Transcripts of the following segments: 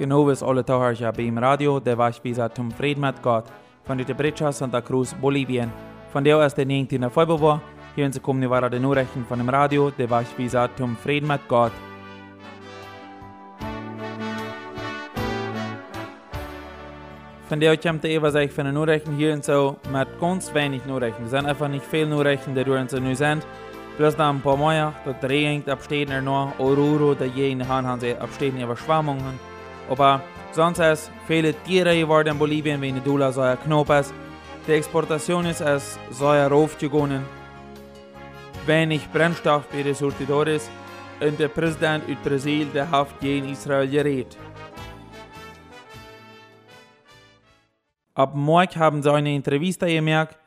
Wie alle Tage beim Radio, der bis zum Frieden mit Gott von der Brecha Santa Cruz, Bolivien. Von der aus der 19. Februar, hier in kommen war die Nachrichten von dem Radio, der bis zum Frieden mit Gott. Von der kommt der Übersicht von den Nachrichten hier und so mit ganz wenig Nachrichten. Es sind einfach nicht viele Nachrichten, die durch uns neu sind. Bloß dann ein paar Mal, dort regnet, absteht er noch, Oruro, in der Hand haben sie absteht Überschwemmungen. Aber sonst viele Tiere geworden in Bolivien, wie Dula soja Knopes. Die Exportation ist als soja raufgegangen. Wenig Brennstoff bei den Surtidores. Und der Präsident in Brasil, der hat gegen Israel geredet. Ab morgen haben sie eine Intervista gemerkt,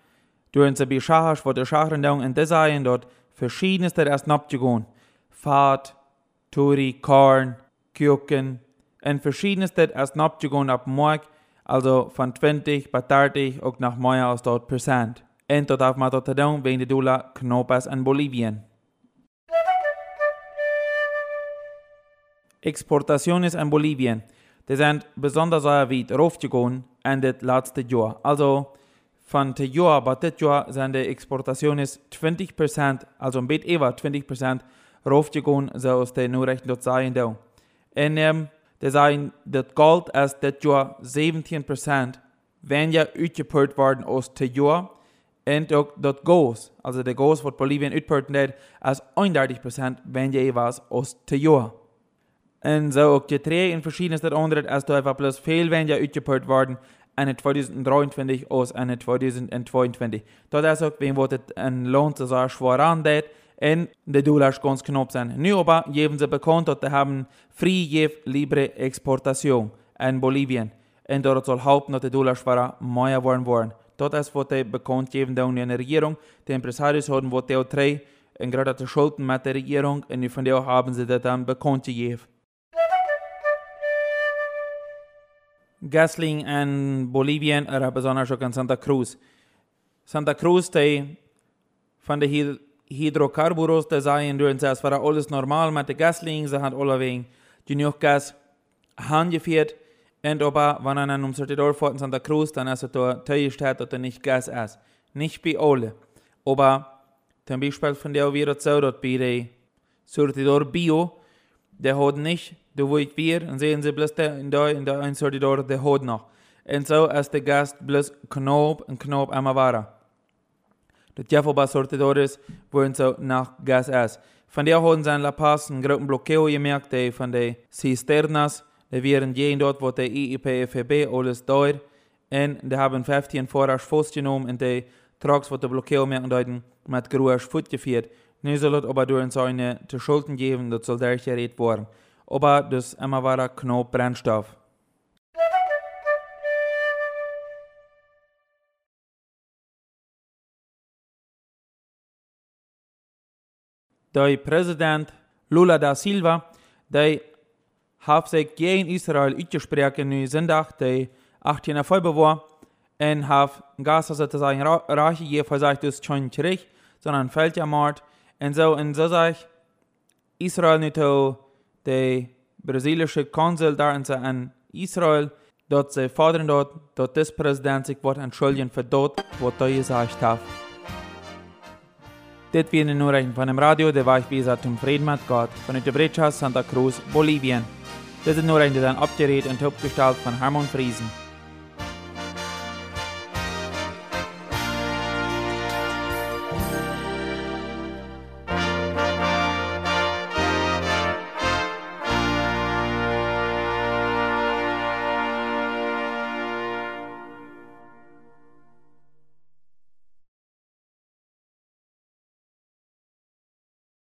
durch sie Beschacher, wo der Schachrendung in Design dort verschiedenste erst abgegangen. Fahrt, Turi, Korn, Küken, en verschiedenste als napgegaan ab morgen, also von 20 bis 30 ook nach meer als dort procent. En tot af maar tot te doen wegen de dollar knopas in Bolivien. Exportaciones in Bolivien. Die sind besonders sehr weit raufgegangen in das letzte Jahr. Also von dem Jahr bis das Jahr sind die Exportationen 20%, also ein bisschen über 20% raufgegangen, so aus den Nachrichten dort sagen. Und ähm, zijn dat gold als dit jaar 17% weniger uitgepunt worden als te jaar. En ook dat goos, also de goos wat Bolivien uitpunt net, als 31% weniger was als te jaar. En zo ook de twee in verschillende andere, als einfach plus veel weniger uitgepunt worden in 2023 als in 2022. Dat is ook, wenn het een loon zo zwaar aan deed, en de dollars ganz knapp sind. Nu aber geben sie bekannt, dass sie haben free libre Exportation in Bolivien. Und dort soll haupten, dass die Dollars mehr worden wollen. Das ist, was sie bekannt geben der Regierung. Die Impresarios haben, was die drei, gerade die Schulden mit der Regierung, und von der haben sie das dann bekannt gegeben. Gasling in Bolivien, oder besonders auch in Santa Cruz. Santa Cruz, die von der hier hydrocarburos te zijn doen ze voor alles normaal met de gasling ze had alle wegen genoeg gas handgeführt und aber wenn er dann um solche Dorf in Santa Cruz dann ist er da Teilstadt oder nicht Gas ist nicht bei alle aber zum Beispiel von der wir so dort bei der Surtidor Bio der hat nicht du wo ich wir und sehen sie bloß der in der in der ein Surtidor der hat noch. Und so ist der Gast bloß Knob und Knob einmal war de Jeffoba sortidores wollen so nach Gas. Von der haben sie in La Paz einen großen Blockeo gemerkt, die von den Cisternas, die wären jeden dort, wo der IIPFB alles dauert, und die haben 15 Vorrasch festgenommen und die Trucks, wo der Blockeo merken, mit Gruasch Foot geführt. Nu soll es aber durch seine zu Schulden geben, das soll der geredet worden. Aber das immer war ein Knopf Brennstoff. Der Präsident Lula da Silva, der hat sich gegen Israel uitgesproken nu zondag, de 18 februar, en hat Gaza sozusagen Rache gegeben, versagt es schon zurück, sondern fällt ja Mord. Und so, und so sag ich, Israel nicht der brasilianische Konsul da in Israel, dort sie fordern dort, dort das Präsident sich wird entschuldigen für dort, was er gesagt hat. Dit weer een Nachrichten von dem Radio, Frieden mit Gott von der Brecha Santa Cruz, Bolivien. Diese Nachrichten sind abgedreht und abgestellt von Hermann Friesen.